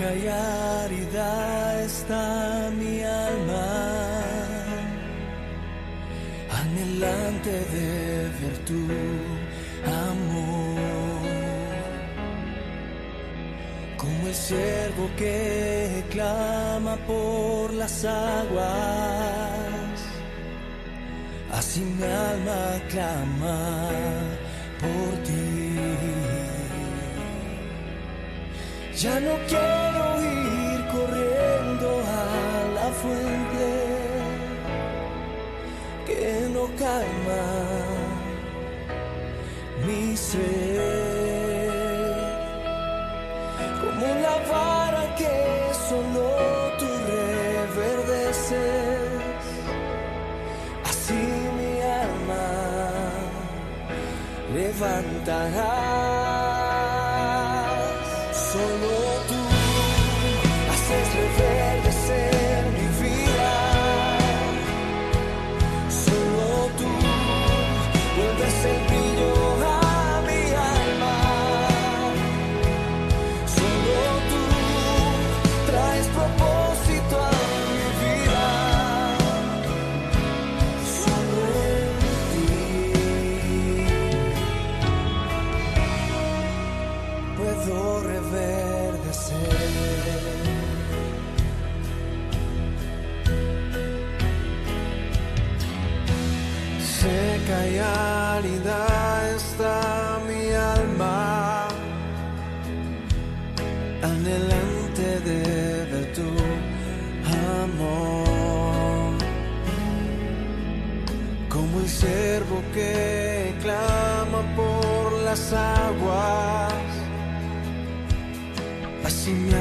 Y árida está mi alma, anhelante de ver tu amor, como el ciervo que clama por las aguas, así mi alma clama por ti. Ya no quiero ir corriendo a la fuente que no calma mi sed, como la vara que solo tú reverdeces, así mi alma levantarás. Y está mi alma, anhelante de tu amor, como el ciervo que clama por las aguas, así mi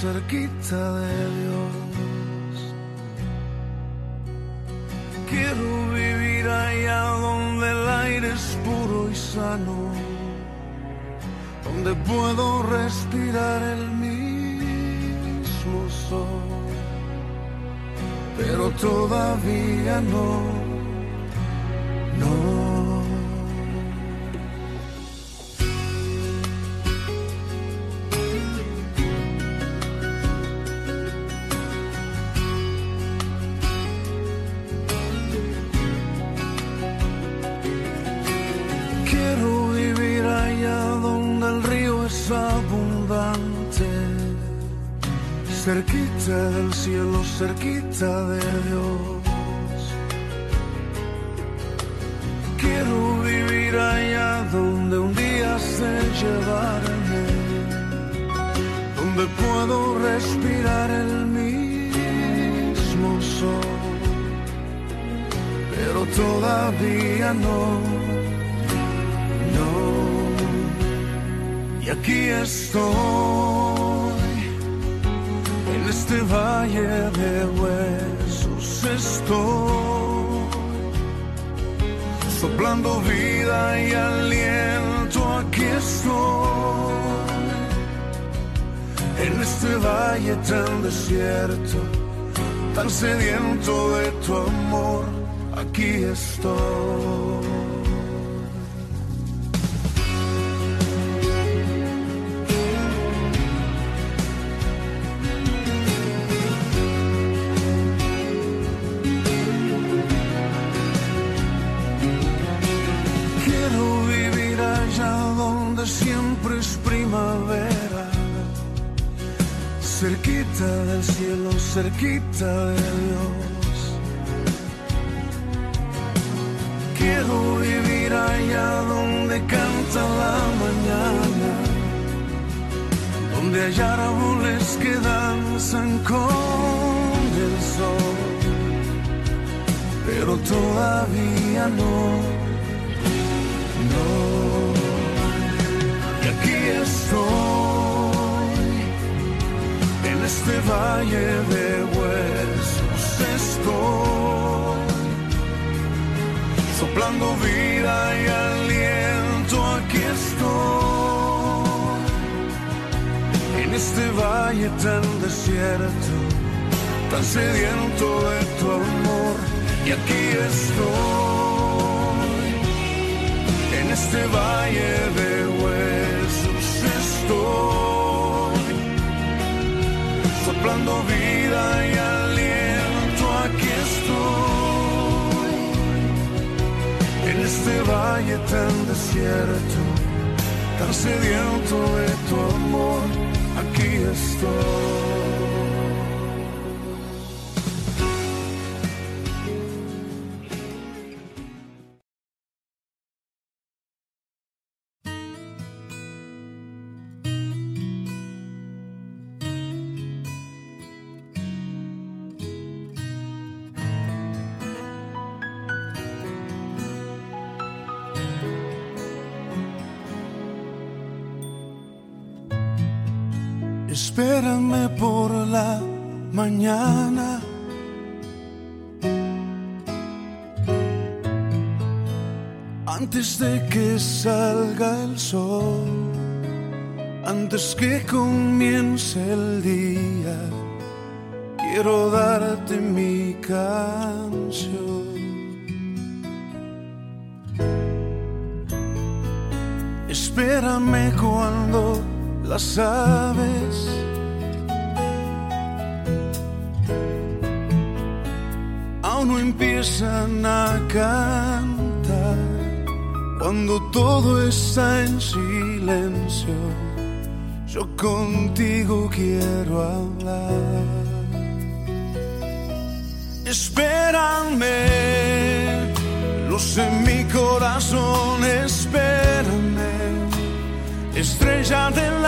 cerquita de Dios. Quiero vivir allá donde el aire es puro y sano, donde puedo respirar el mismo sol, pero todavía no. Cerquita de Dios. Quiero vivir allá donde un día se llevarme, donde puedo respirar el mismo sol, pero todavía no, no. Y aquí estoy, este valle de huesos estoy soplando vida y aliento, aquí estoy. En este valle tan desierto, tan sediento de tu amor, aquí estoy. Cerquita del cielo, cerquita de Dios. Quiero vivir allá donde canta la mañana, donde hay árboles que danzan con el sol, pero todavía no no. Y aquí estoy, este valle de huesos estoy, soplando vida y aliento, aquí estoy, en este valle tan desierto, tan sediento de tu amor, y aquí estoy. En este valle de huesos soplando vida y aliento, aquí estoy, en este valle tan desierto, tan sediento de tu amor, aquí estoy. Antes de que salga el sol, antes que comience el día, quiero darte mi canción. Espérame cuando las aves aún no empiezan a cantar cuando todo está en silencio yo contigo quiero hablar. Espérame sé en mi corazón espérame. Estrella de la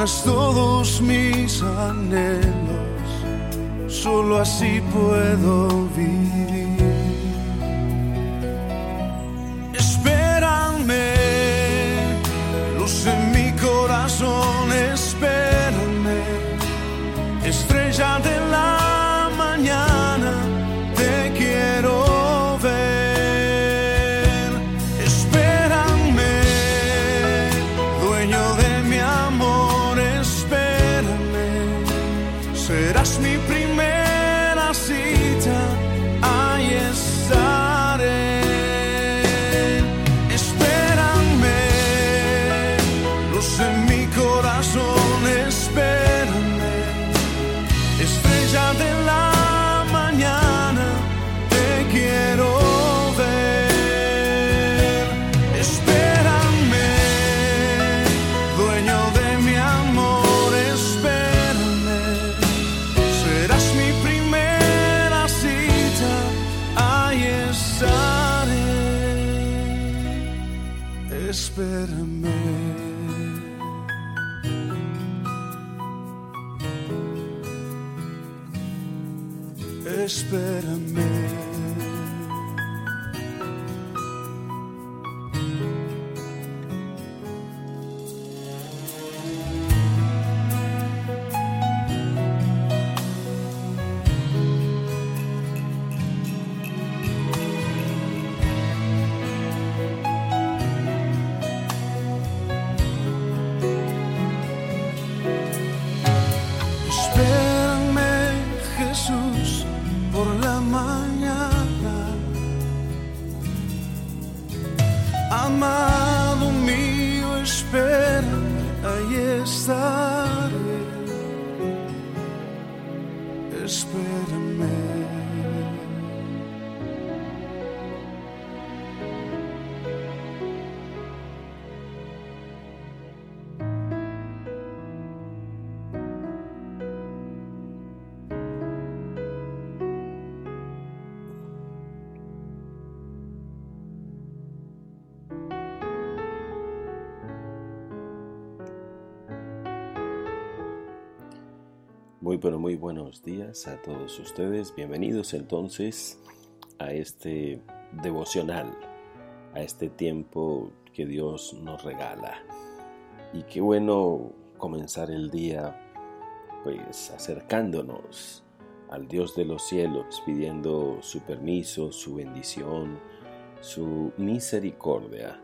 llenas todos mis anhelos, solo así puedo vivir. Espérame, luz en mi corazón, serás mi primera Muy muy buenos días a todos ustedes. Bienvenidos entonces a este devocional, a este tiempo que Dios nos regala. Y qué bueno comenzar el día pues acercándonos al Dios de los cielos, pidiendo su permiso, su bendición, su misericordia,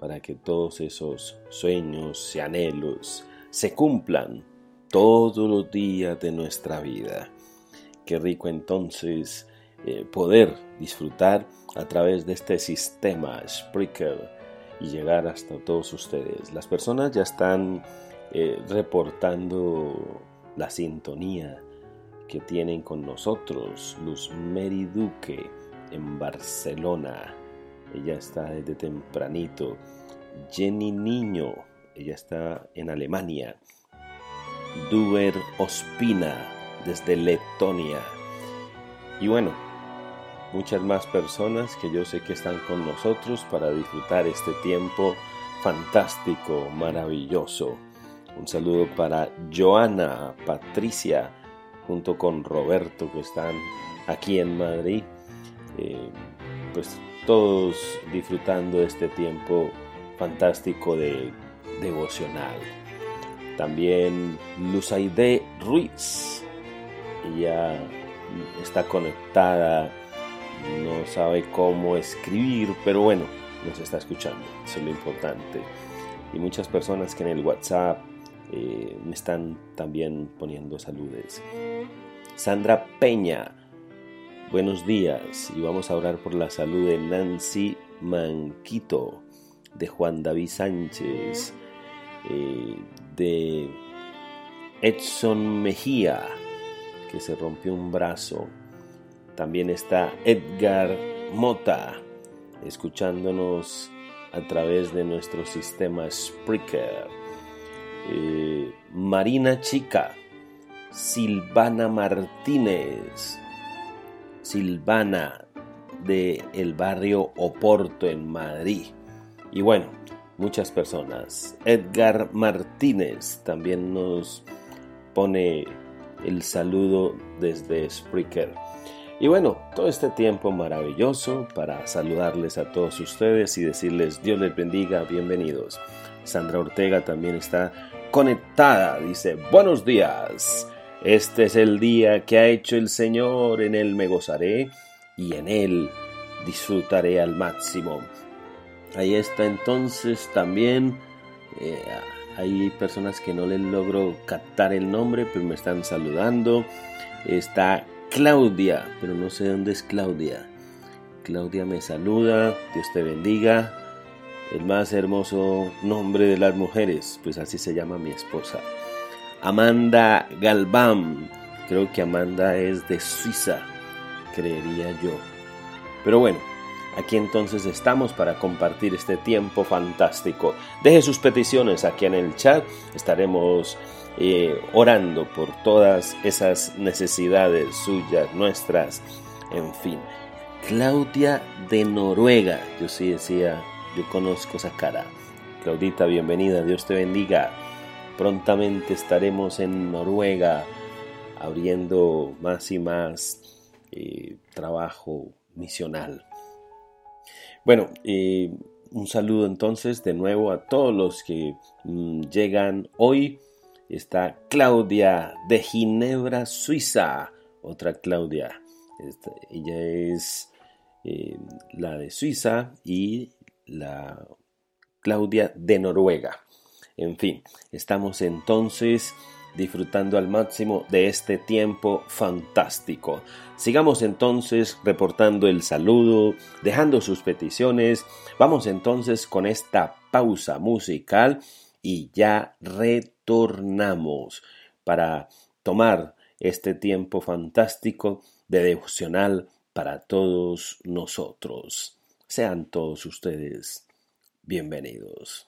para que todos esos sueños y anhelos se cumplan todos los días de nuestra vida. Qué rico entonces eh, poder disfrutar a través de este sistema Spreaker y llegar hasta todos ustedes. Las personas ya están eh, reportando la sintonía que tienen con nosotros. Luz Mary Duque en Barcelona. Ella está desde tempranito. Jenny Niño. Ella está en Alemania. Duber Ospina desde Letonia. Y bueno, muchas más personas que yo sé que están con nosotros para disfrutar este tiempo fantástico, maravilloso. Un saludo para Joana, Patricia, junto con Roberto que están aquí en Madrid. Eh, pues todos disfrutando este tiempo fantástico de devocional. También Luzaide Ruiz. Ella está conectada, no sabe cómo escribir, pero bueno, nos está escuchando. Eso es lo importante. Y muchas personas que en el WhatsApp eh, me están también poniendo saludes. Sandra Peña, buenos días. Y vamos a orar por la salud de Nancy Manquito, de Juan David Sánchez, eh, de Edson Mejía, que se rompió un brazo. También está Edgar Mota, escuchándonos a través de nuestro sistema Spreaker. Eh, Marina Chica, Silvana Martínez. Silvana de el barrio Oporto en Madrid. Y bueno, muchas personas. Edgar Martínez también nos pone el saludo desde Spreaker. Y bueno, todo este tiempo maravilloso para saludarles a todos ustedes y decirles Dios les bendiga, bienvenidos. Sandra Ortega también está conectada, dice buenos días. Este es el día que ha hecho el Señor, en él me gozaré y en él disfrutaré al máximo. Ahí está entonces también, eh, hay personas que no les logro captar el nombre, pero me están saludando. Está Claudia, pero no sé dónde es Claudia. Claudia me saluda, Dios te bendiga. El más hermoso nombre de las mujeres, pues así se llama mi esposa. Amanda Galván, creo que Amanda es de Suiza, creería yo. Pero bueno, aquí entonces estamos para compartir este tiempo fantástico. Deje sus peticiones aquí en el chat, estaremos eh, orando por todas esas necesidades suyas, nuestras, en fin. Claudia de Noruega, yo sí decía, yo conozco esa cara. Claudita, bienvenida, Dios te bendiga. Prontamente estaremos en Noruega abriendo más y más eh, trabajo misional. Bueno, eh, un saludo entonces de nuevo a todos los que mm, llegan hoy está Claudia de Ginebra, Suiza. Otra Claudia. ella es eh, la de Suiza y la Claudia de Noruega. En fin, estamos entonces disfrutando al máximo de este tiempo fantástico. Sigamos entonces reportando el saludo, dejando sus peticiones. Vamos entonces con esta pausa musical y ya retornamos para tomar este tiempo fantástico de devocional para todos nosotros. Sean todos ustedes bienvenidos.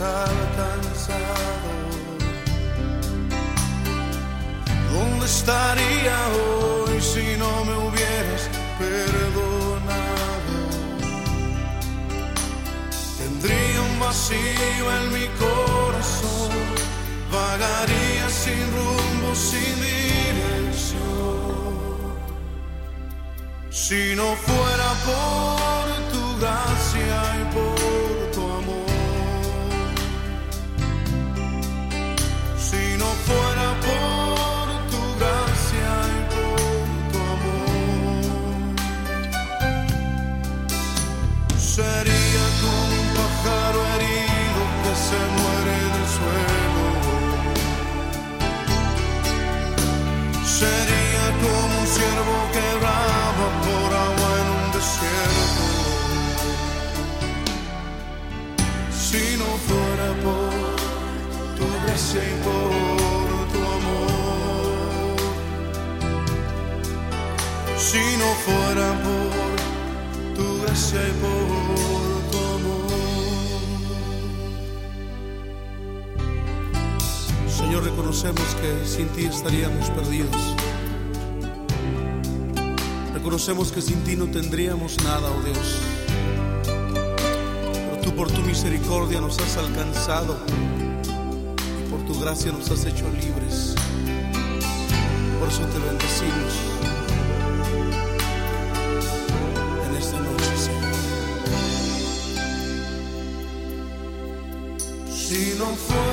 alcanzado? ¿Dónde estaría hoy si no me hubieras perdonado? Tendría un vacío en mi corazón, vagaría sin rumbo, sin dirección. Si no fuera por tu gracia y por fuera por tu gracia y por tu amor. Señor, reconocemos que sin ti estaríamos perdidos. Reconocemos que sin ti no tendríamos nada, oh Dios. Pero tú por tu misericordia nos has alcanzado y por tu gracia nos has hecho libres. Por eso te bendecimos Si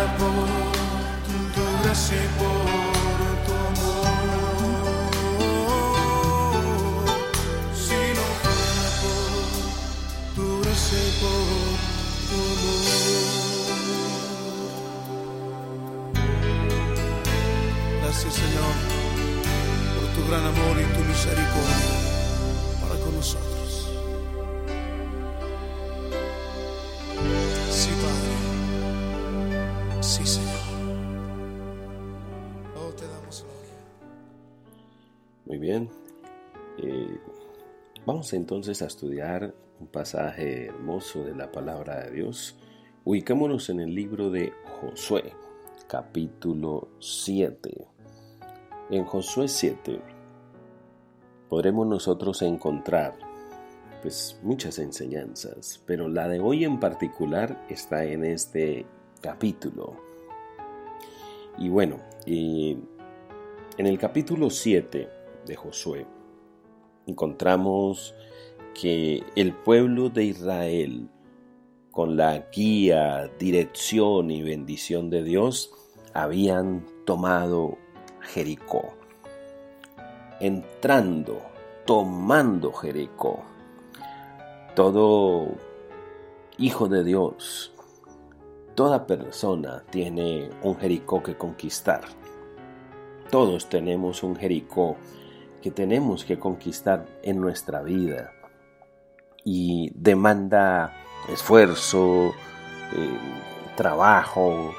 fuera por tu gracia y por tu amor. Si no tu gracia y por tu amor. Gracias Señor por tu gran amor y tu misericordia para con nosotros. Muy bien. Eh, vamos entonces a estudiar un pasaje hermoso de la palabra de Dios. Ubicémonos en el libro de Josué, capítulo 7. En Josué 7 podremos nosotros encontrar pues muchas enseñanzas, pero la de hoy en particular está en este capítulo. Y bueno, y en el capítulo 7 de Josué encontramos que el pueblo de Israel, con la guía, dirección y bendición de Dios, habían tomado Jericó. Entrando, tomando Jericó. Todo hijo de Dios, toda persona tiene un Jericó que conquistar. Todos tenemos un Jericó que tenemos que conquistar en nuestra vida y demanda esfuerzo, eh, trabajo,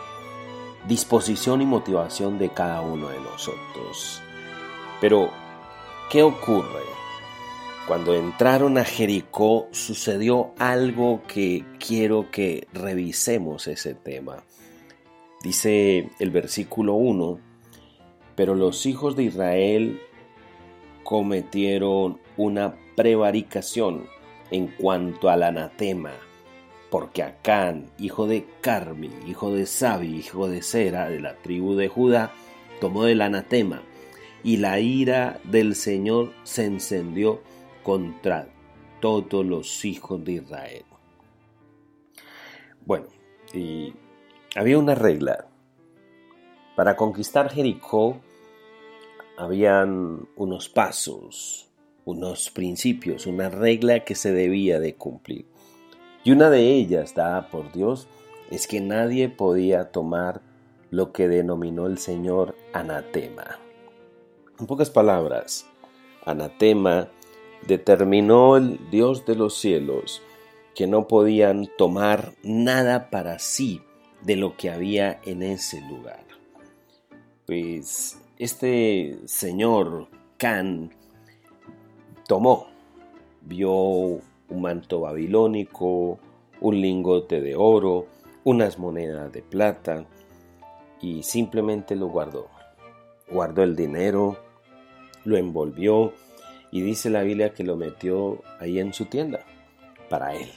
disposición y motivación de cada uno de nosotros. Pero, ¿qué ocurre? Cuando entraron a Jericó sucedió algo que quiero que revisemos ese tema. Dice el versículo 1, pero los hijos de Israel cometieron una prevaricación en cuanto al anatema, porque Acán, hijo de Carmi, hijo de Sabi, hijo de Sera, de la tribu de Judá, tomó el anatema, y la ira del Señor se encendió contra todos los hijos de Israel. Bueno, y había una regla. Para conquistar Jericó habían unos pasos, unos principios, una regla que se debía de cumplir. Y una de ellas, dada por Dios, es que nadie podía tomar lo que denominó el Señor anatema. En pocas palabras, anatema determinó el Dios de los cielos que no podían tomar nada para sí de lo que había en ese lugar. Pues este señor Can tomó, vio un manto babilónico, un lingote de oro, unas monedas de plata y simplemente lo guardó. Guardó el dinero, lo envolvió y dice la Biblia que lo metió ahí en su tienda para él.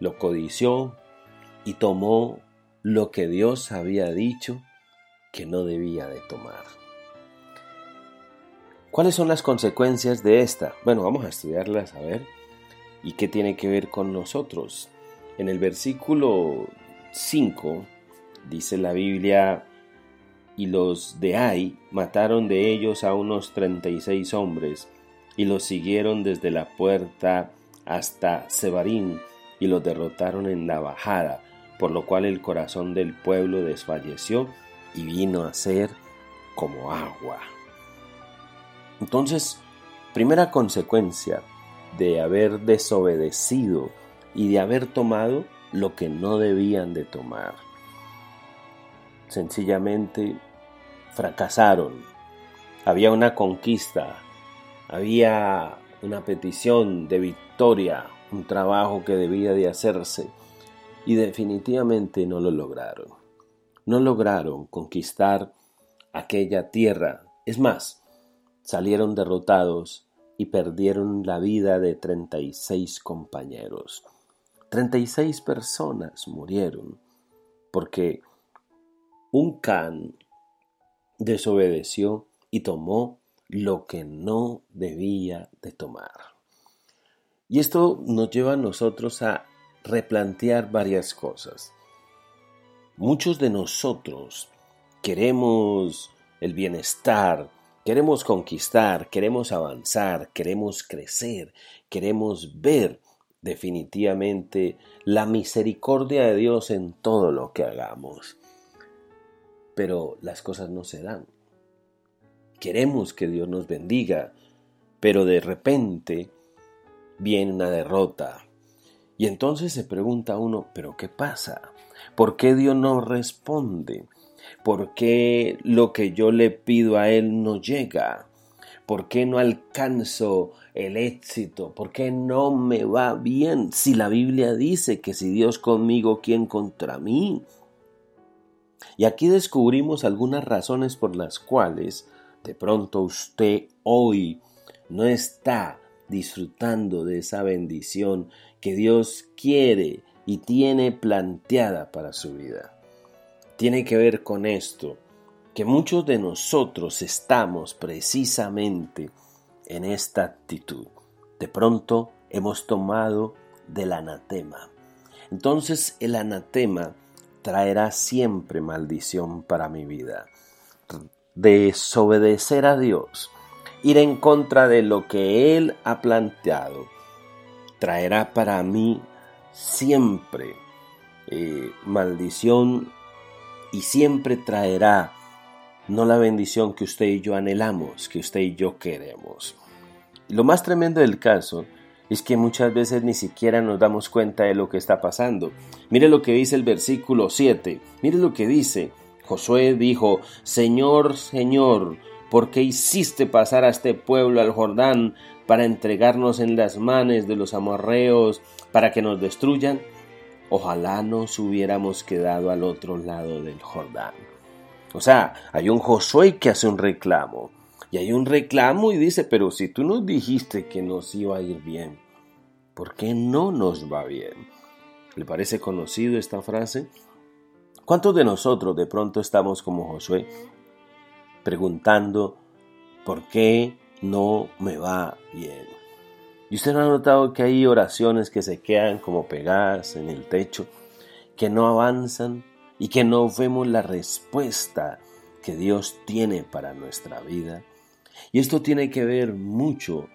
Lo codició, y tomó lo que Dios había dicho que no debía de tomar. ¿Cuáles son las consecuencias de esta? Bueno, vamos a estudiarlas a ver. ¿Y qué tiene que ver con nosotros? En el versículo 5 dice la Biblia, y los de Ai mataron de ellos a unos 36 hombres, y los siguieron desde la puerta hasta Sebarín, y los derrotaron en la bajada, por lo cual el corazón del pueblo desfalleció y vino a ser como agua. Entonces, primera consecuencia de haber desobedecido y de haber tomado lo que no debían de tomar. Sencillamente fracasaron. Había una conquista, había una petición de victoria, un trabajo que debía de hacerse y definitivamente no lo lograron. No lograron conquistar aquella tierra. Es más, salieron derrotados y perdieron la vida de 36 compañeros. 36 personas murieron porque un can desobedeció y tomó lo que no debía de tomar. Y esto nos lleva a nosotros a replantear varias cosas. Muchos de nosotros queremos el bienestar, queremos conquistar, queremos avanzar, queremos crecer, queremos ver definitivamente la misericordia de Dios en todo lo que hagamos. Pero las cosas no se dan. Queremos que Dios nos bendiga, pero de repente viene una derrota. Y entonces se pregunta uno, ¿pero qué pasa? ¿Por qué Dios no responde? ¿Por qué lo que yo le pido a Él no llega? ¿Por qué no alcanzo el éxito? ¿Por qué no me va bien? Si la Biblia dice que si Dios conmigo, ¿quién contra mí? Y aquí descubrimos algunas razones por las cuales de pronto usted hoy no está disfrutando de esa bendición que Dios quiere y tiene planteada para su vida. Tiene que ver con esto, que muchos de nosotros estamos precisamente en esta actitud. De pronto hemos tomado del anatema. Entonces el anatema traerá siempre maldición para mi vida. Desobedecer a Dios, ir en contra de lo que Él ha planteado, traerá para mí siempre eh, maldición y siempre traerá no la bendición que usted y yo anhelamos, que usted y yo queremos. Lo más tremendo del caso es que muchas veces ni siquiera nos damos cuenta de lo que está pasando. Mire lo que dice el versículo 7, mire lo que dice. Josué dijo, Señor, Señor, ¿por qué hiciste pasar a este pueblo al Jordán para entregarnos en las manos de los amorreos para que nos destruyan? Ojalá nos hubiéramos quedado al otro lado del Jordán. O sea, hay un Josué que hace un reclamo. Y hay un reclamo y dice, pero si tú nos dijiste que nos iba a ir bien, ¿por qué no nos va bien? ¿Le parece conocido esta frase? ¿Cuántos de nosotros de pronto estamos como Josué preguntando, ¿por qué no me va bien? Y usted no ha notado que hay oraciones que se quedan como pegadas en el techo, que no avanzan, y que no vemos la respuesta que Dios tiene para nuestra vida. Y esto tiene que ver mucho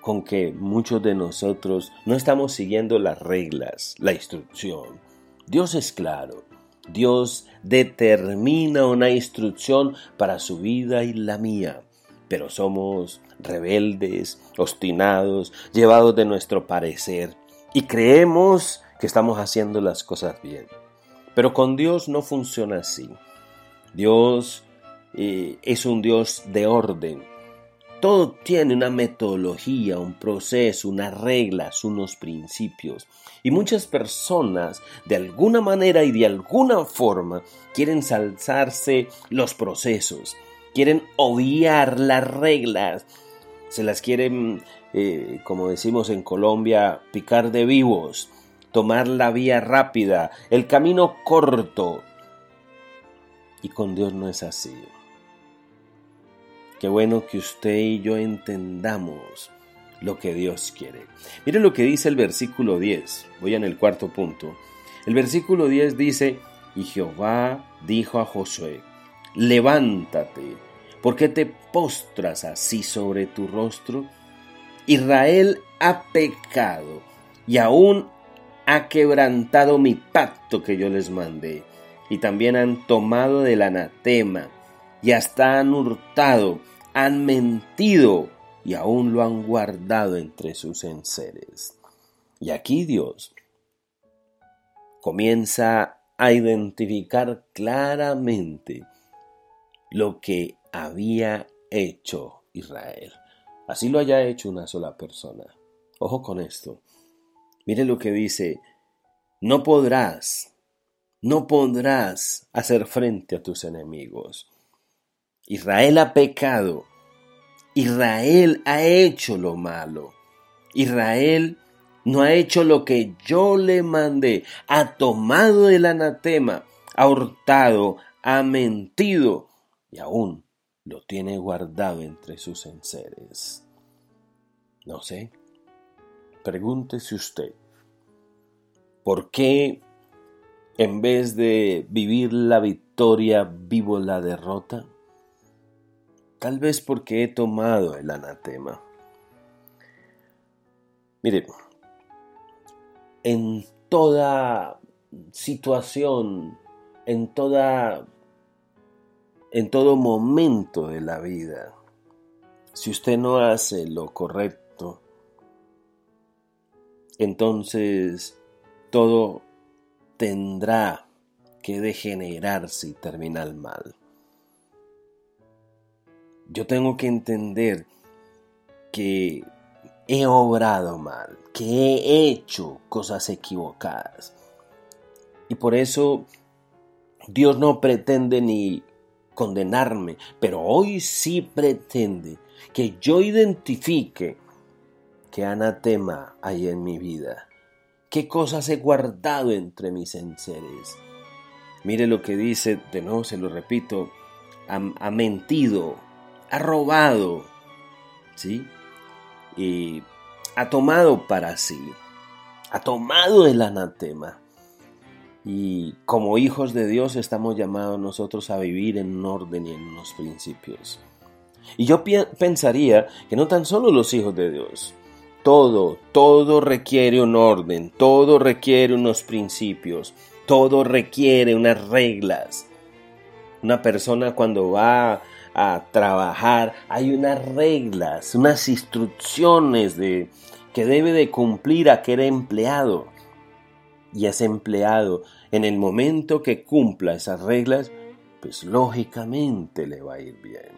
con que muchos de nosotros no estamos siguiendo las reglas, la instrucción. Dios es claro. Dios determina una instrucción para su vida y la mía, pero somos rebeldes, obstinados, llevados de nuestro parecer y creemos que estamos haciendo las cosas bien. Pero con Dios no funciona así. Dios eh, es un Dios de orden. Todo tiene una metodología, un proceso, unas reglas, unos principios. Y muchas personas, de alguna manera y de alguna forma, quieren salzarse los procesos, quieren obviar las reglas, se las quieren, eh, como decimos en Colombia, picar de vivos tomar la vía rápida, el camino corto. Y con Dios no es así. Qué bueno que usted y yo entendamos lo que Dios quiere. Mire lo que dice el versículo 10. Voy en el cuarto punto. El versículo 10 dice, y Jehová dijo a Josué, levántate, ¿por qué te postras así sobre tu rostro? Israel ha pecado y aún ha quebrantado mi pacto que yo les mandé, y también han tomado del anatema, y hasta han hurtado, han mentido, y aún lo han guardado entre sus enseres. Y aquí Dios comienza a identificar claramente lo que había hecho Israel. Así lo haya hecho una sola persona. Ojo con esto. Mire lo que dice, no podrás, no podrás hacer frente a tus enemigos. Israel ha pecado, Israel ha hecho lo malo, Israel no ha hecho lo que yo le mandé, ha tomado el anatema, ha hurtado, ha mentido y aún lo tiene guardado entre sus enseres. No sé, Pregúntese usted, ¿por qué en vez de vivir la victoria vivo la derrota? Tal vez porque he tomado el anatema. Mire, en toda situación, en toda en todo momento de la vida, si usted no hace lo correcto, entonces todo tendrá que degenerarse y terminar mal. Yo tengo que entender que he obrado mal, que he hecho cosas equivocadas. Y por eso Dios no pretende ni condenarme, pero hoy sí pretende que yo identifique ¿Qué anatema hay en mi vida? ¿Qué cosas he guardado entre mis enseres? Mire lo que dice, de nuevo se lo repito, ha, mentido, ha robado, ¿sí? Y ha tomado para sí, ha tomado el anatema. Y como hijos de Dios estamos llamados nosotros a vivir en un orden y en unos principios. Y yo pensaría que no tan solo los hijos de Dios, todo, todo requiere un orden, todo requiere unos principios, todo requiere unas reglas. Una persona cuando va a trabajar hay unas reglas, unas instrucciones de que debe de cumplir aquel empleado. Y ese empleado, en el momento que cumpla esas reglas, pues lógicamente le va a ir bien.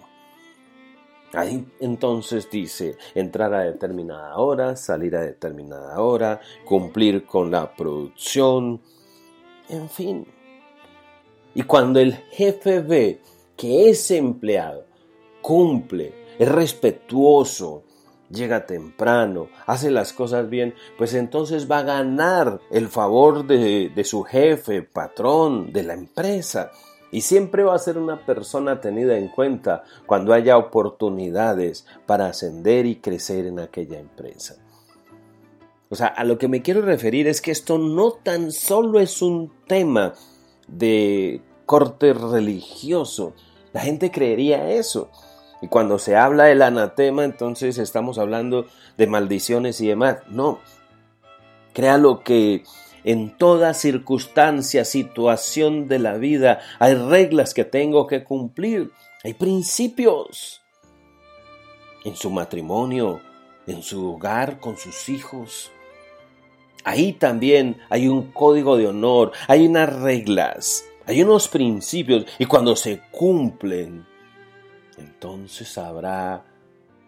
Ahí entonces dice entrar a determinada hora, salir a determinada hora, cumplir con la producción, en fin. Y cuando el jefe ve que ese empleado cumple, es respetuoso, llega temprano, hace las cosas bien, pues entonces va a ganar el favor de, de su jefe, patrón, de la empresa y siempre va a ser una persona tenida en cuenta cuando haya oportunidades para ascender y crecer en aquella empresa. O sea, a lo que me quiero referir es que esto no tan solo es un tema de corte religioso. La gente creería eso. Y cuando se habla del anatema, entonces estamos hablando de maldiciones y demás. No. Créalo que en toda circunstancia, situación de la vida. Hay reglas que tengo que cumplir. Hay principios. En su matrimonio, en su hogar, con sus hijos. Ahí también hay un código de honor, hay unas reglas, hay unos principios y cuando se cumplen, entonces habrá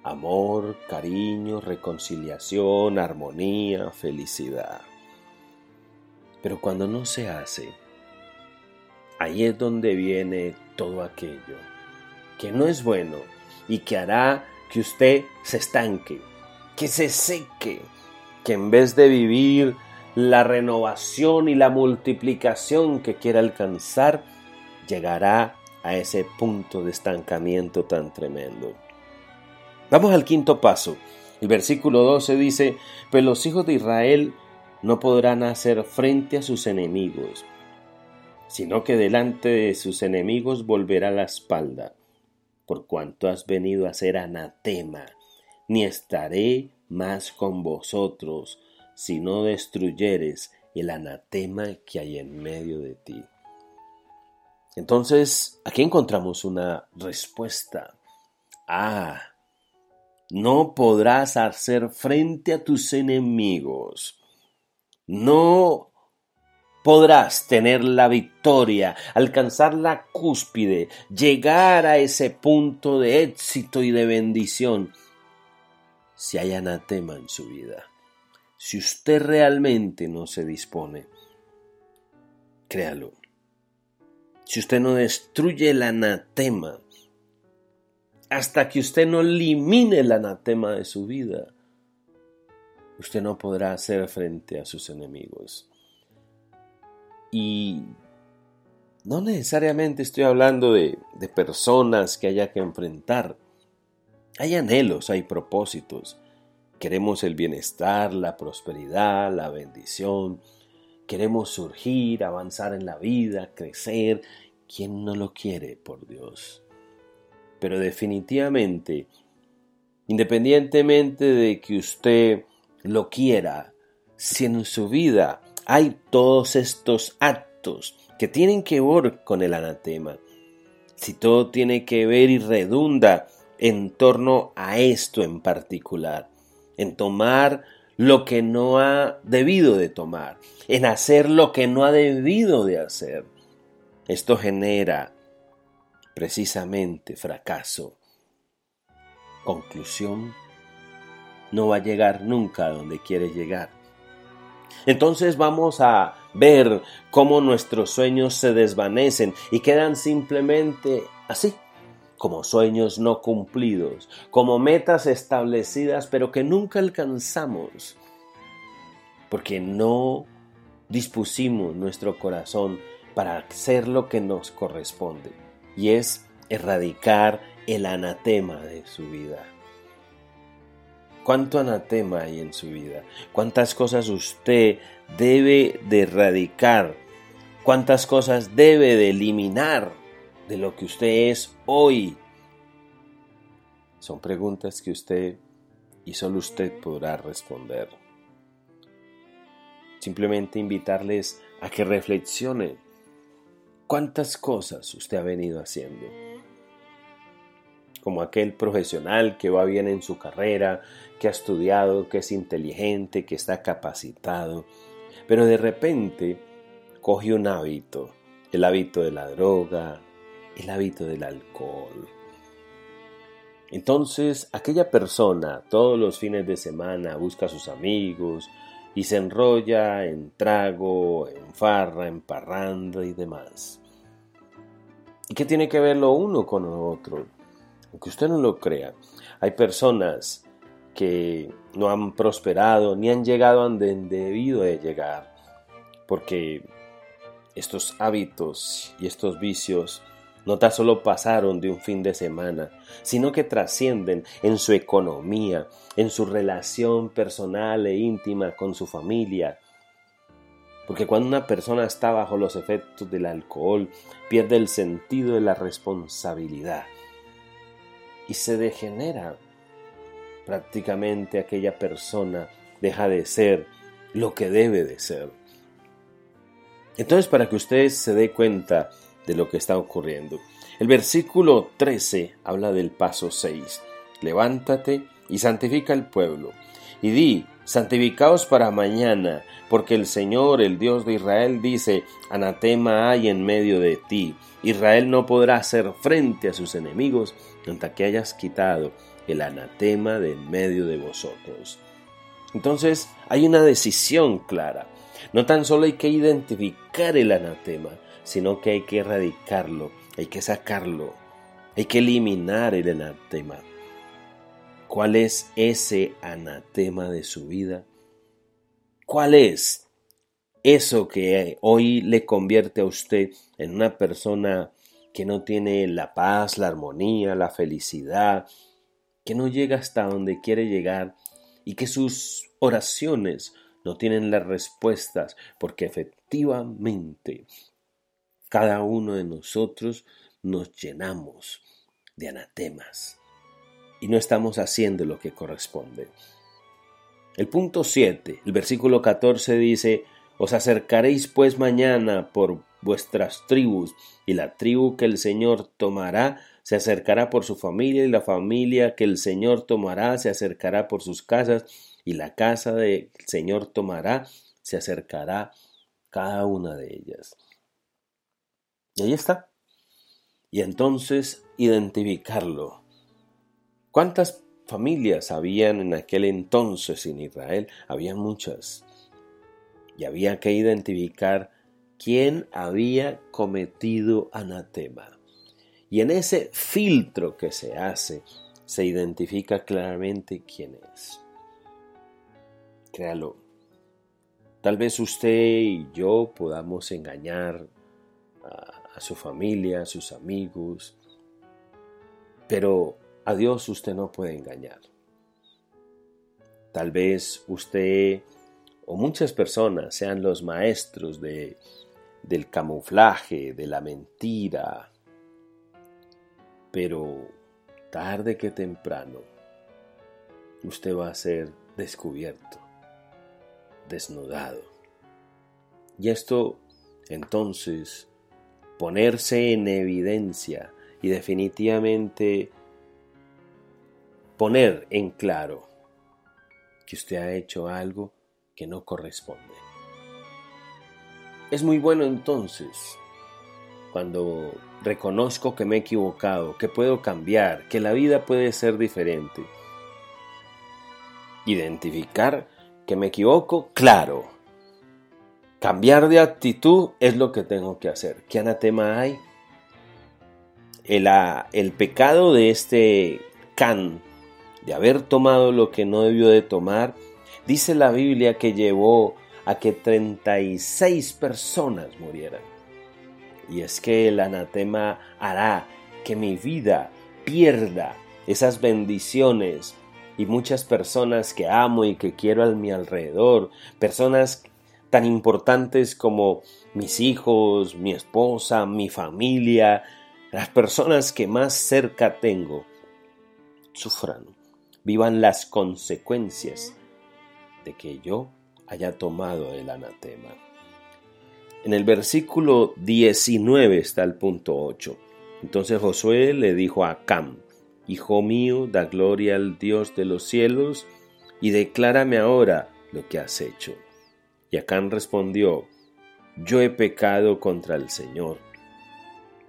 amor, cariño, reconciliación, armonía, felicidad. Pero cuando no se hace, ahí es donde viene todo aquello que no es bueno y que hará que usted se estanque, que se seque, que en vez de vivir la renovación y la multiplicación que quiere alcanzar, llegará a ese punto de estancamiento tan tremendo. Vamos al quinto paso. El versículo 12 dice, pues los hijos de Israel no podrán hacer frente a sus enemigos, sino que delante de sus enemigos volverá la espalda, por cuanto has venido a ser anatema, ni estaré más con vosotros, si no destruyeres el anatema que hay en medio de ti. Entonces, aquí encontramos una respuesta. Ah, no podrás hacer frente a tus enemigos. No podrás tener la victoria, alcanzar la cúspide, llegar a ese punto de éxito y de bendición si hay anatema en su vida. Si usted realmente no se dispone, créalo. Si usted no destruye el anatema, hasta que usted no elimine el anatema de su vida, usted no podrá hacer frente a sus enemigos. Y no necesariamente estoy hablando de, de personas que haya que enfrentar, hay anhelos, hay propósitos. Queremos el bienestar, la prosperidad, la bendición. Queremos surgir, avanzar en la vida, crecer. ¿Quién no lo quiere, por Dios? Pero definitivamente, independientemente de que usted lo quiera, si en su vida hay todos estos actos que tienen que ver con el anatema, si todo tiene que ver y redunda en torno a esto en particular, en tomar lo que no ha debido de tomar, en hacer lo que no ha debido de hacer. Esto genera precisamente fracaso. Conclusión, no va a llegar nunca a donde quiere llegar. Entonces vamos a ver cómo nuestros sueños se desvanecen y quedan simplemente así, como sueños no cumplidos, como metas establecidas pero que nunca alcanzamos, porque no dispusimos nuestro corazón para hacer lo que nos corresponde, y es erradicar el anatema de su vida. ¿Cuánto anatema hay en su vida? ¿Cuántas cosas usted debe de erradicar? ¿Cuántas cosas debe de eliminar? De lo que usted es hoy? Son preguntas que usted y solo usted podrá responder. Simplemente invitarles a que reflexionen cuántas cosas usted ha venido haciendo. Como aquel profesional que va bien en su carrera, que ha estudiado, que es inteligente, que está capacitado, pero de repente coge un hábito, el hábito de la droga, el hábito del alcohol. Entonces aquella persona todos los fines de semana busca a sus amigos y se enrolla en trago, en farra, en parranda y demás. ¿Y qué tiene que ver lo uno con lo otro? Aunque usted no lo crea, hay personas que no han prosperado ni han llegado a donde debido de llegar, porque estos hábitos y estos vicios no tan solo pasaron de un fin de semana, sino que trascienden en su economía, en su relación personal e íntima con su familia. Porque cuando una persona está bajo los efectos del alcohol, pierde el sentido de la responsabilidad y se degenera. Prácticamente aquella persona deja de ser lo que debe de ser. Entonces, para que usted se dé cuenta de lo que está ocurriendo. El versículo 13 habla del paso 6. Levántate y santifica el pueblo. Y di, santificaos para mañana, porque el Señor, el Dios de Israel, dice, anatema hay en medio de ti. Israel no podrá hacer frente a sus enemigos hasta que hayas quitado el anatema de en medio de vosotros. Entonces hay una decisión clara. No tan solo hay que identificar el anatema, sino que hay que erradicarlo, hay que sacarlo, hay que eliminar el anatema. ¿Cuál es ese anatema de su vida? ¿Cuál es eso que hoy le convierte a usted en una persona que no tiene la paz, la armonía, la felicidad, que no llega hasta donde quiere llegar y que sus oraciones no tienen las respuestas, porque efectivamente cada uno de nosotros nos llenamos de anatemas y no estamos haciendo lo que corresponde. El punto 7, el versículo 14 dice, Os acercaréis pues mañana por vuestras tribus, y la tribu que el Señor tomará se acercará por su familia, y la familia que el Señor tomará se acercará por sus casas, y la casa del Señor tomará se acercará cada una de ellas. Y ahí está. Y entonces identificarlo. ¿Cuántas familias habían en aquel entonces en Israel? Había muchas. Y había que identificar quién había cometido anatema. Y en ese filtro que se hace, se identifica claramente quién es. Créalo. Tal vez usted y yo podamos engañar a, su familia, a sus amigos, pero a Dios usted no puede engañar. Tal vez usted o muchas personas sean los maestros de del camuflaje, de la mentira. Pero tarde que temprano, usted va a ser descubierto, desnudado. Y esto, entonces, ponerse en evidencia y definitivamente poner en claro que usted ha hecho algo que no corresponde. Es muy bueno entonces cuando reconozco que me he equivocado, que puedo cambiar, que la vida puede ser diferente. Identificar que me equivoco, claro. Cambiar de actitud es lo que tengo que hacer. ¿Qué anatema hay? El, ah, el pecado de este Can, de haber tomado lo que no debió de tomar, dice la Biblia que llevó a que 36 personas murieran. Y es que el anatema hará que mi vida pierda esas bendiciones y muchas personas que amo y que quiero a mi alrededor, personas tan importantes como mis hijos, mi esposa, mi familia, las personas que más cerca tengo, sufran, vivan las consecuencias de que yo haya tomado el anatema. En el versículo 19 está el punto 8. Entonces Josué le dijo a Cam, Hijo mío, da gloria al Dios de los cielos y declárame ahora lo que has hecho. Y Acán respondió, Yo he pecado contra el Señor,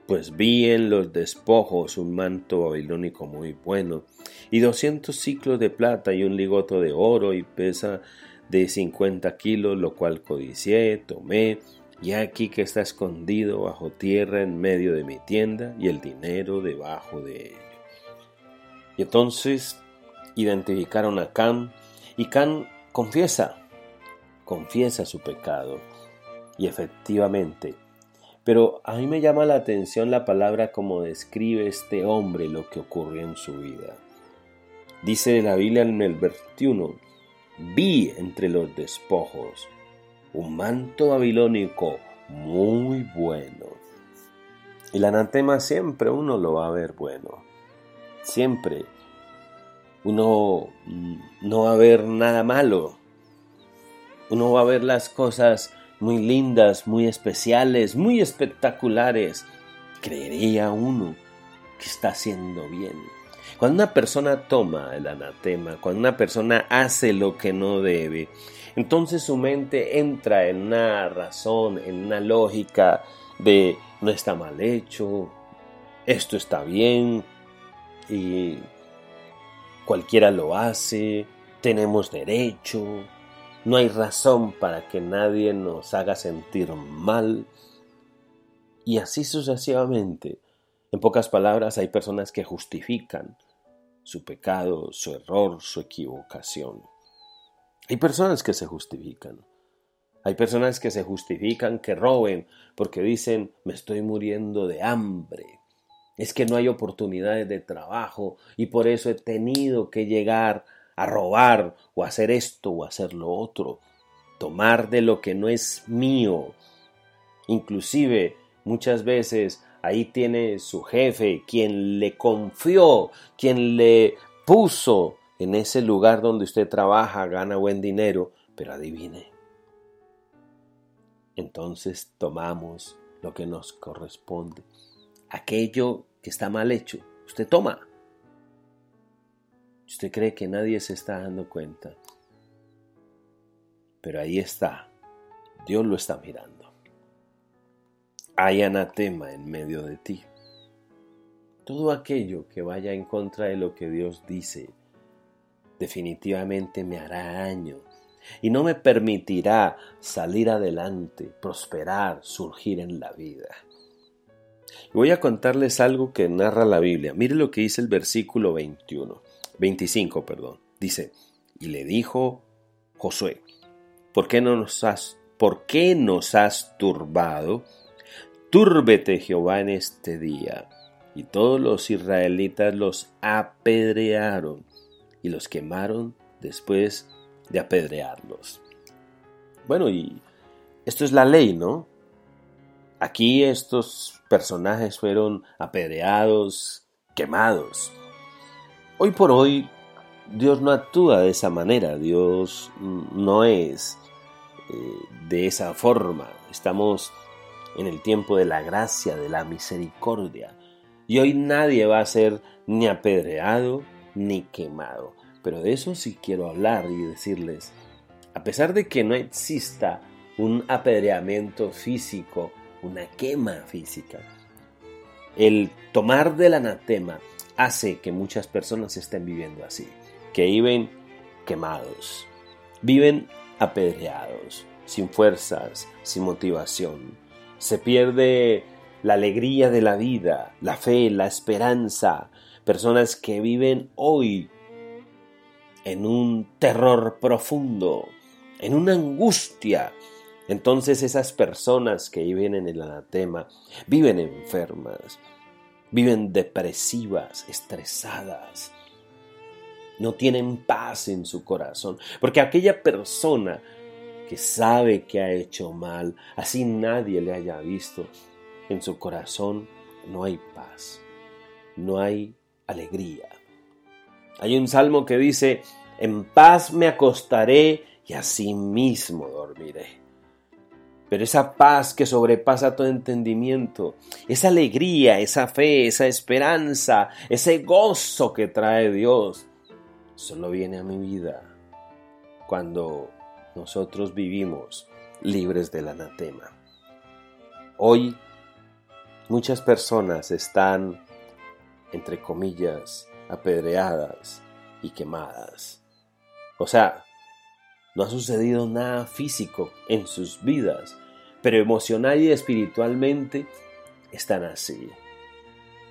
pues vi en los despojos un manto babilónico muy bueno, y doscientos ciclos de plata y un ligoto de oro y pesa de 50 kilos, lo cual codicié, tomé, y aquí que está escondido bajo tierra en medio de mi tienda y el dinero debajo de ello. Y entonces identificaron a Can y Can confiesa, confiesa su pecado. Y efectivamente, pero a mí me llama la atención la palabra como describe este hombre lo que ocurrió en su vida. Dice la Biblia en el 21, vi entre los despojos un manto babilónico muy bueno. El anatema siempre uno lo va a ver bueno. Siempre uno no va a ver nada malo. Uno va a ver las cosas muy lindas, muy especiales, muy espectaculares. Creería uno que está haciendo bien. Cuando una persona toma el anatema, cuando una persona hace lo que no debe, entonces su mente entra en una razón, en una lógica de no está mal hecho, esto está bien y cualquiera lo hace, tenemos derecho, no hay razón para que nadie nos haga sentir mal y así sucesivamente. En pocas palabras, hay personas que justifican su pecado, su error, su equivocación. Hay personas que se justifican. Hay personas que se justifican que roben porque dicen me estoy muriendo de hambre. Es que no hay oportunidades de trabajo y por eso he tenido que llegar a robar o hacer esto o hacer lo otro. Tomar de lo que no es mío. Inclusive muchas veces ahí tiene su jefe, quien le confió, quien le puso en ese lugar donde usted trabaja, gana buen dinero, pero adivine, entonces tomamos lo que nos corresponde. Aquello que está mal hecho, usted toma. Usted cree que nadie se está dando cuenta. Pero ahí está. Dios lo está mirando. Hay anatema en medio de ti. Todo aquello que vaya en contra de lo que Dios dice definitivamente me hará daño y no me permitirá salir adelante, prosperar, surgir en la vida. Voy a contarles algo que narra la Biblia. Mire lo que dice el versículo 21, 25, perdón. Dice, y le dijo Josué, ¿por qué, no nos has, ¿por qué nos has turbado? Túrbete Jehová en este día. Y todos los israelitas los apedrearon y los quemaron después de apedrearlos. Bueno, y esto es la ley, ¿no? Aquí estos personajes fueron apedreados, quemados. Hoy por hoy Dios no actúa de esa manera, Dios no es eh, de esa forma. Estamos en el tiempo de la gracia, de la misericordia. Y hoy nadie va a ser ni apedreado ni quemado. Pero de eso sí quiero hablar y decirles, a pesar de que no exista un apedreamiento físico, una quema física, el tomar del anatema hace que muchas personas estén viviendo así, que viven quemados, viven apedreados, sin fuerzas, sin motivación. Se pierde la alegría de la vida, la fe, la esperanza. Personas que viven hoy en un terror profundo, en una angustia. Entonces esas personas que viven en el anatema viven enfermas, viven depresivas, estresadas, no tienen paz en su corazón, porque aquella persona que sabe que ha hecho mal, así nadie le haya visto, en su corazón no hay paz, no hay alegría. Hay un salmo que dice, en paz me acostaré y así mismo dormiré. Pero esa paz que sobrepasa todo entendimiento, esa alegría, esa fe, esa esperanza, ese gozo que trae Dios, solo viene a mi vida cuando nosotros vivimos libres del anatema. Hoy muchas personas están, entre comillas, apedreadas y quemadas. O sea, no ha sucedido nada físico en sus vidas, pero emocional y espiritualmente están así.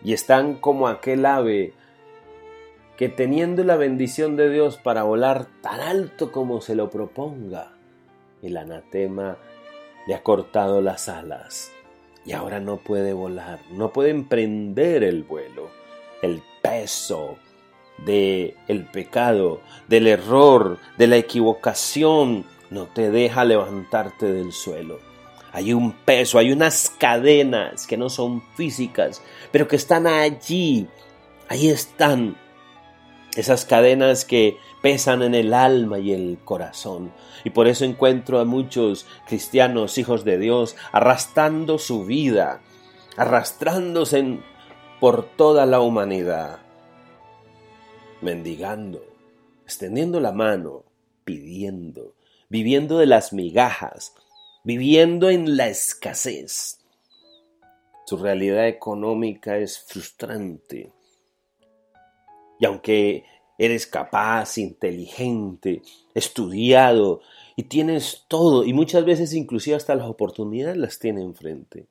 Y están como aquel ave que teniendo la bendición de Dios para volar tan alto como se lo proponga, el anatema le ha cortado las alas y ahora no puede volar, no puede emprender el vuelo. El peso de el pecado, del error, de la equivocación, no te deja levantarte del suelo. Hay un peso, hay unas cadenas que no son físicas, pero que están allí. Ahí están esas cadenas que pesan en el alma y el corazón. Y por eso encuentro a muchos cristianos, hijos de Dios, arrastrando su vida, arrastrándose por toda la humanidad mendigando, extendiendo la mano, pidiendo, viviendo de las migajas, viviendo en la escasez. Su realidad económica es frustrante. Y aunque eres capaz, inteligente, estudiado y tienes todo, y muchas veces inclusive hasta las oportunidades las tiene enfrente,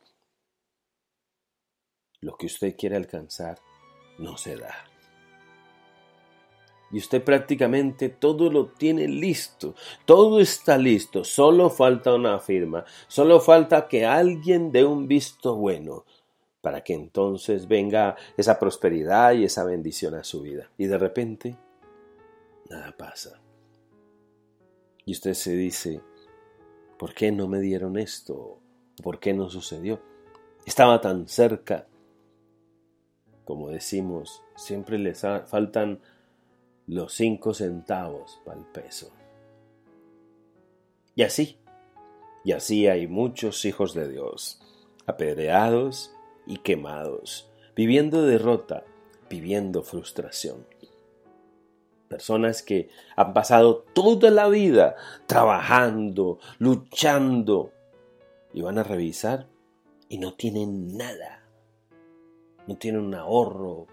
lo que usted quiere alcanzar no se da. Y usted prácticamente todo lo tiene listo, todo está listo, solo falta una firma, solo falta que alguien dé un visto bueno para que entonces venga esa prosperidad y esa bendición a su vida. Y de repente, nada pasa. Y usted se dice, ¿por qué no me dieron esto? ¿Por qué no sucedió? Estaba tan cerca. Como decimos, siempre les faltan los cinco centavos para el peso. Y así, y así hay muchos hijos de Dios, apedreados y quemados, viviendo derrota, viviendo frustración. Personas que han pasado toda la vida trabajando, luchando, y van a revisar y no tienen nada. No tienen un ahorro,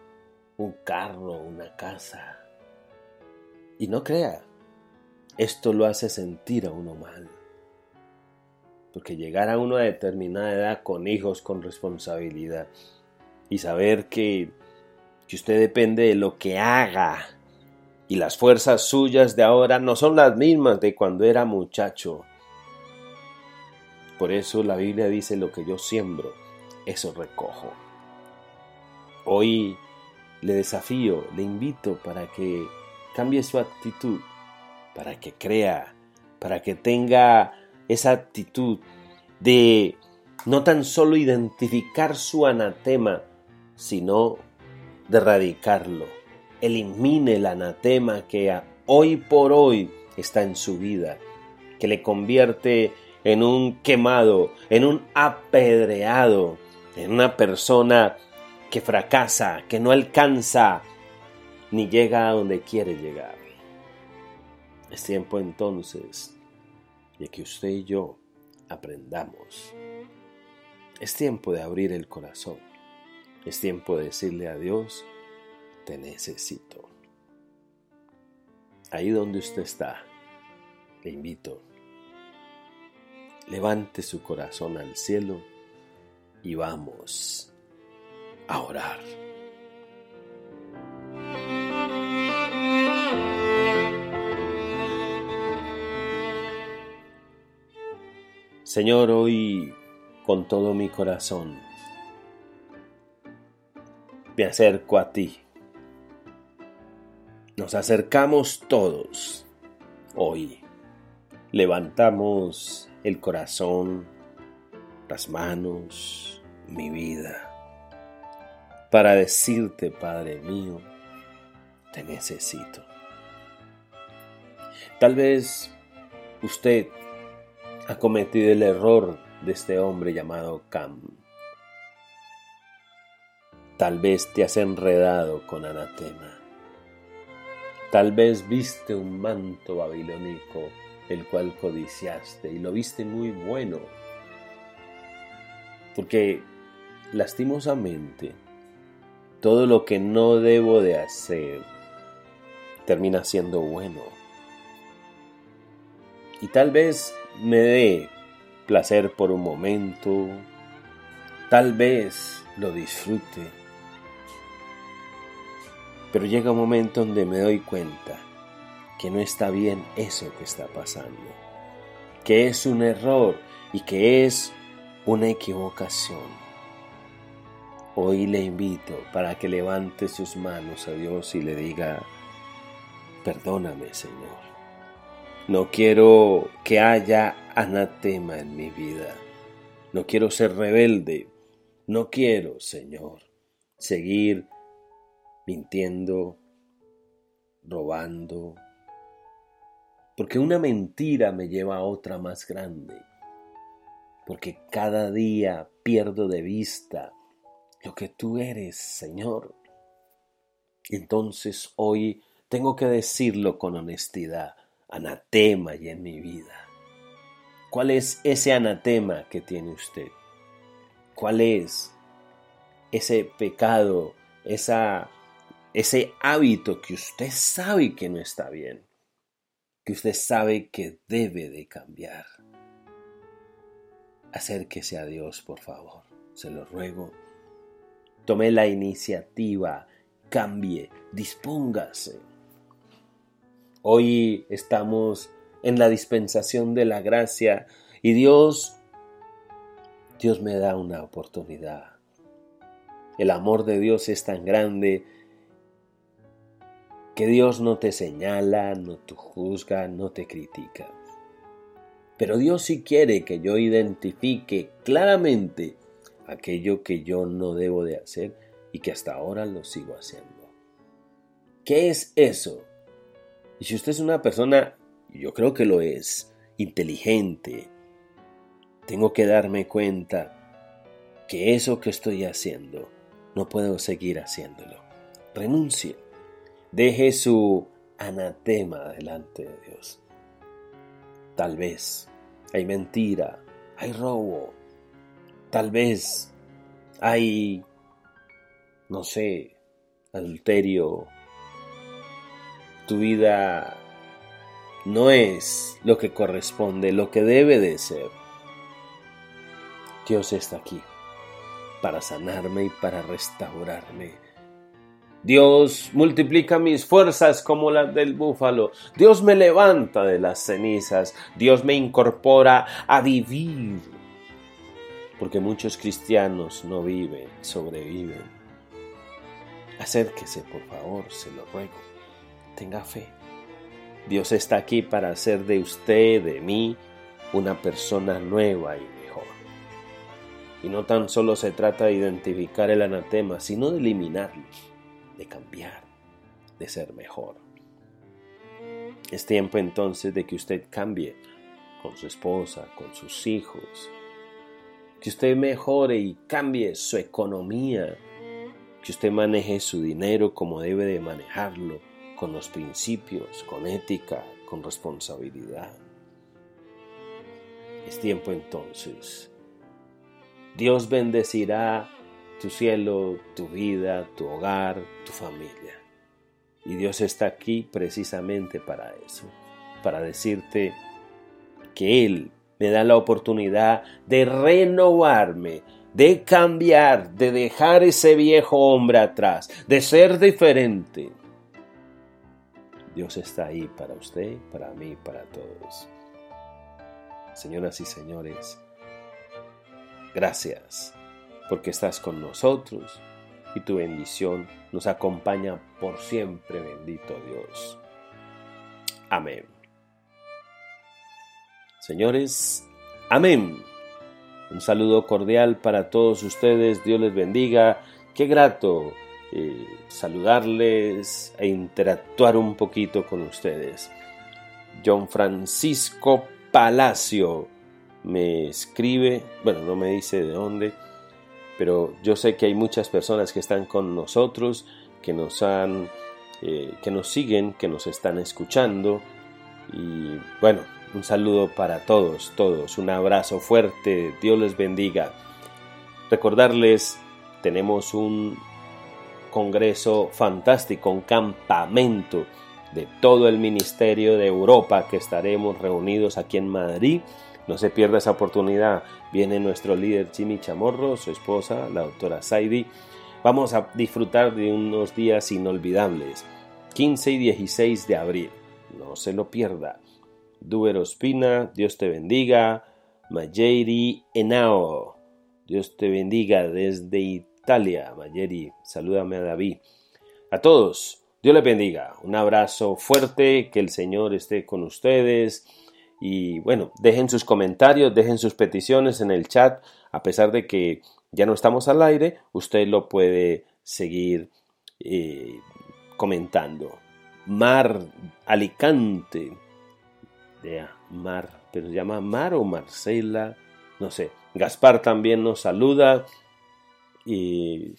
un carro, una casa. Y no crea, esto lo hace sentir a uno mal. Porque llegar a una determinada edad con hijos, con responsabilidad, y saber que, que usted depende de lo que haga, y las fuerzas suyas de ahora no son las mismas de cuando era muchacho. Por eso la Biblia dice lo que yo siembro, eso recojo. Hoy le desafío, le invito para que cambie su actitud, para que crea, para que tenga esa actitud de no tan solo identificar su anatema, sino de erradicarlo. Elimine el anatema que hoy por hoy está en su vida, que le convierte en un quemado, en un apedreado, en una persona que fracasa, que no alcanza ni llega a donde quiere llegar. Es tiempo entonces de que usted y yo aprendamos. Es tiempo de abrir el corazón. Es tiempo de decirle a Dios, te necesito. Ahí donde usted está, le invito. Levante su corazón al cielo y vamos a orar. Señor, hoy con todo mi corazón me acerco a ti. Nos acercamos todos hoy. Levantamos el corazón, las manos, mi vida, para decirte, Padre mío, te necesito. Tal vez usted ha cometido el error de este hombre llamado Cam. Tal vez te has enredado con anatema. Tal vez viste un manto babilónico el cual codiciaste y lo viste muy bueno. Porque lastimosamente todo lo que no debo de hacer termina siendo bueno. Y tal vez me dé placer por un momento, tal vez lo disfrute, pero llega un momento donde me doy cuenta que no está bien eso que está pasando, que es un error y que es una equivocación. Hoy le invito para que levante sus manos a Dios y le diga, perdóname Señor. No quiero que haya anatema en mi vida. No quiero ser rebelde. No quiero, Señor, seguir mintiendo, robando. Porque una mentira me lleva a otra más grande. Porque cada día pierdo de vista lo que tú eres, Señor. Entonces hoy tengo que decirlo con honestidad anatema y en mi vida. ¿Cuál es ese anatema que tiene usted? ¿Cuál es ese pecado, esa, ese hábito que usted sabe que no está bien? Que usted sabe que debe de cambiar. Acérquese a Dios, por favor. Se lo ruego. Tome la iniciativa, cambie, dispóngase Hoy estamos en la dispensación de la gracia y Dios, Dios me da una oportunidad. El amor de Dios es tan grande que Dios no te señala, no te juzga, no te critica. Pero Dios sí quiere que yo identifique claramente aquello que yo no debo de hacer y que hasta ahora lo sigo haciendo. ¿Qué es eso? Y si usted es una persona, yo creo que lo es, inteligente, tengo que darme cuenta que eso que estoy haciendo no puedo seguir haciéndolo. Renuncie. Deje su anatema delante de Dios. Tal vez hay mentira, hay robo, tal vez hay, no sé, adulterio. Tu vida no es lo que corresponde, lo que debe de ser. Dios está aquí para sanarme y para restaurarme. Dios multiplica mis fuerzas como las del búfalo. Dios me levanta de las cenizas. Dios me incorpora a vivir. Porque muchos cristianos no viven, sobreviven. Acérquese, por favor, se lo ruego. Tenga fe. Dios está aquí para hacer de usted, de mí, una persona nueva y y no tan solo se trata de identificar el anatema, sino de eliminarlo, de cambiar, de ser mejor. Es tiempo entonces de que usted cambie con su esposa, con sus hijos, que usted mejore y cambie su economía, que usted maneje su dinero como debe de manejarlo, con los principios, con ética, con responsabilidad. Es tiempo entonces Dios bendecirá tu cielo, tu vida, tu hogar, tu familia. Y Dios está aquí precisamente para eso, para decirte que Él me da la oportunidad de renovarme, de cambiar, de dejar ese viejo hombre atrás, de ser diferente. Dios está ahí para usted, para mí, para todos. Señoras y señores, Gracias porque estás con nosotros y tu bendición nos acompaña por siempre, bendito Dios. Amén. Señores, amén. Un saludo cordial para todos ustedes, Dios les bendiga. Qué grato eh, saludarles e interactuar un poquito con ustedes. John Francisco Palacio me escribe, bueno, no me dice de dónde, pero yo sé que hay muchas personas que están con nosotros, que nos han, eh, que nos siguen, que nos están escuchando y bueno, un saludo para todos, todos, un abrazo fuerte, Dios les bendiga. Recordarles, tenemos un congreso fantástico, un campamento de todo el Ministerio de Europa que estaremos reunidos aquí en Madrid no se pierda esa oportunidad. Viene nuestro líder Jimmy Chamorro, su esposa, la doctora Saidi. Vamos a disfrutar de unos días inolvidables. 15 y 16 de abril. No se lo pierda. Duero Ospina, Dios te bendiga. Mayeri Enao, Dios te bendiga desde Italia. Mayeri, salúdame a David. A todos, Dios les bendiga. Un abrazo fuerte, que el Señor esté con ustedes y bueno, dejen sus comentarios, dejen sus peticiones en el chat. A pesar de que ya no estamos al aire, usted lo puede seguir eh, comentando. Mar Alicante. Mar, pero se llama Mar o Marcela, no sé. Gaspar también nos saluda. Y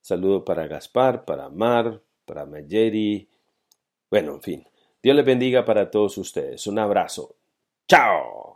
saludo para Gaspar, para Mar, para Mayeri. Bueno, en fin. Dios les bendiga para todos ustedes. Un abrazo. Chao.